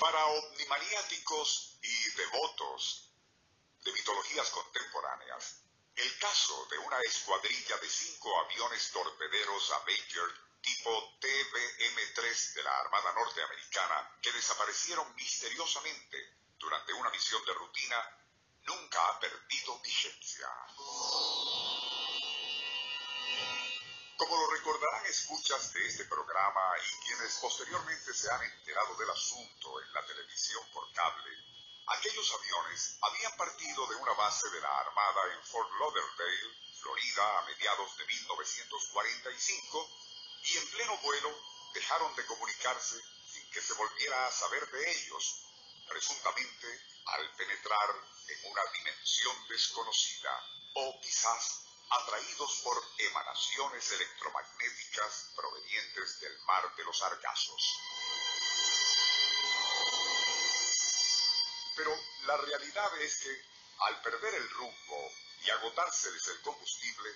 Para omnimaniáticos y devotos de mitologías contemporáneas, el caso de una escuadrilla de cinco aviones torpederos Avenger tipo TBM-3 de la Armada Norteamericana que desaparecieron misteriosamente durante una misión de rutina nunca ha perdido vigencia. Como lo recordarán escuchas de este programa y quienes posteriormente se han enterado del asunto en la televisión por cable, aquellos aviones habían partido de una base de la Armada en Fort Lauderdale, Florida, a mediados de 1945 y en pleno vuelo dejaron de comunicarse sin que se volviera a saber de ellos, presuntamente al penetrar en una dimensión desconocida o quizás atraídos por emanaciones electromagnéticas provenientes del mar de los Argasos. Pero la realidad es que, al perder el rumbo y agotárseles el combustible,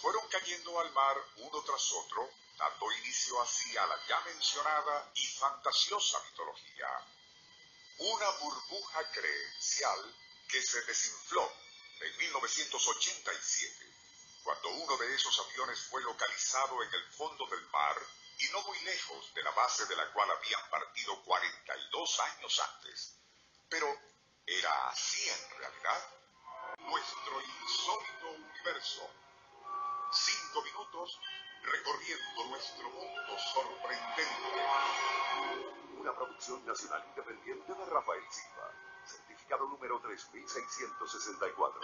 fueron cayendo al mar uno tras otro, dando inicio así a la ya mencionada y fantasiosa mitología. Una burbuja creencial que se desinfló en 1987 cuando uno de esos aviones fue localizado en el fondo del mar y no muy lejos de la base de la cual habían partido 42 años antes. Pero, ¿era así en realidad? Nuestro insólito universo. Cinco minutos recorriendo nuestro mundo sorprendente. Una producción nacional independiente de Rafael Silva. Certificado número 3664.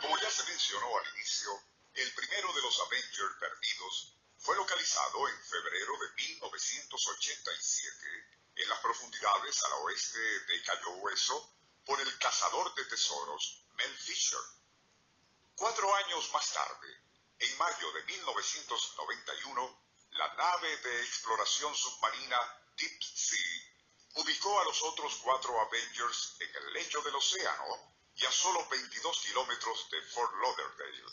Como ya se mencionó al inicio, el primero de los Avengers perdidos fue localizado en febrero de 1987 en las profundidades al oeste de Cayo Hueso por el cazador de tesoros Mel Fisher. Cuatro años más tarde, en mayo de 1991, la nave de exploración submarina Deep Sea ubicó a los otros cuatro Avengers en el lecho del océano y a solo 22 kilómetros de Fort Lauderdale.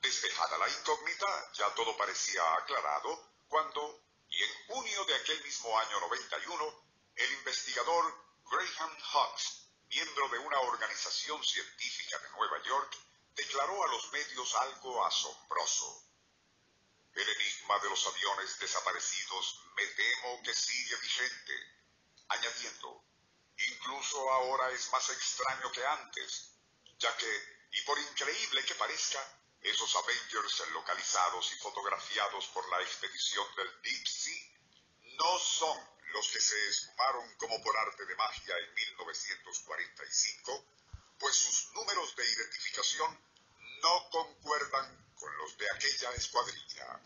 Despejada la incógnita, ya todo parecía aclarado cuando, y en junio de aquel mismo año 91, el investigador Graham Hawks, miembro de una organización científica de Nueva York, declaró a los medios algo asombroso. El enigma de los aviones desaparecidos me temo que sigue vigente, añadiendo, Incluso ahora es más extraño que antes, ya que, y por increíble que parezca, esos Avengers localizados y fotografiados por la expedición del Deep Sea no son los que se esfumaron como por arte de magia en 1945, pues sus números de identificación no concuerdan con los de aquella escuadrilla.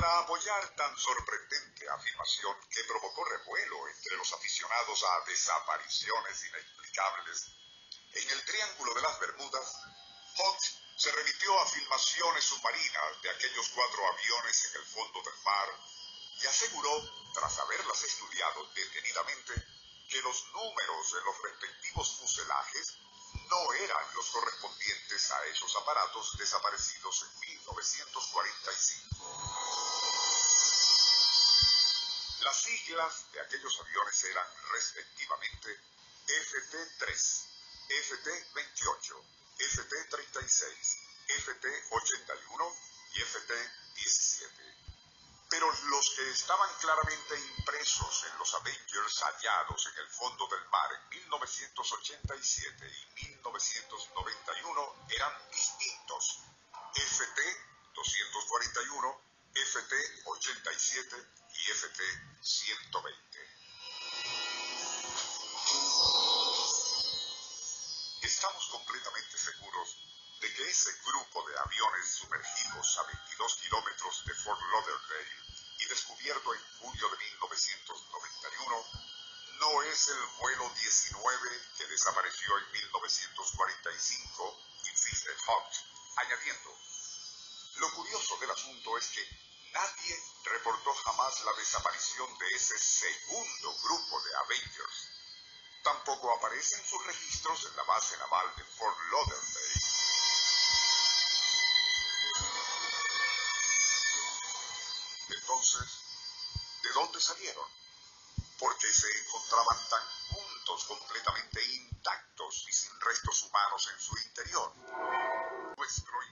Para apoyar tan sorprendente afirmación que provocó revuelo entre los aficionados a desapariciones inexplicables, en el Triángulo de las Bermudas, Hawks se remitió a filmaciones submarinas de aquellos cuatro aviones en el fondo del mar y aseguró, tras haberlas estudiado detenidamente, que los números de los respectivos fuselajes no eran los correspondientes a esos aparatos desaparecidos en 1945. Las siglas de aquellos aviones eran respectivamente FT-3, FT-28, FT-36, FT-81 y FT-17. Pero los que estaban claramente impresos en los Avengers hallados en el fondo del mar en 1987 y 1991 eran distintos. FT-241, FT-87 y FT-120. Estamos completamente seguros de que ese grupo de aviones sumergidos a 22 kilómetros de Fort Lauderdale y descubierto en julio de 1991, no es el vuelo 19 que desapareció en 1945, insiste Hawk, añadiendo, lo curioso del asunto es que nadie reportó jamás la desaparición de ese segundo grupo de Avengers. Tampoco aparecen sus registros en la base naval de Fort Lauderdale. Entonces, ¿de dónde salieron? Porque se encontraban tan juntos, completamente intactos y sin restos humanos en su interior. Nuestro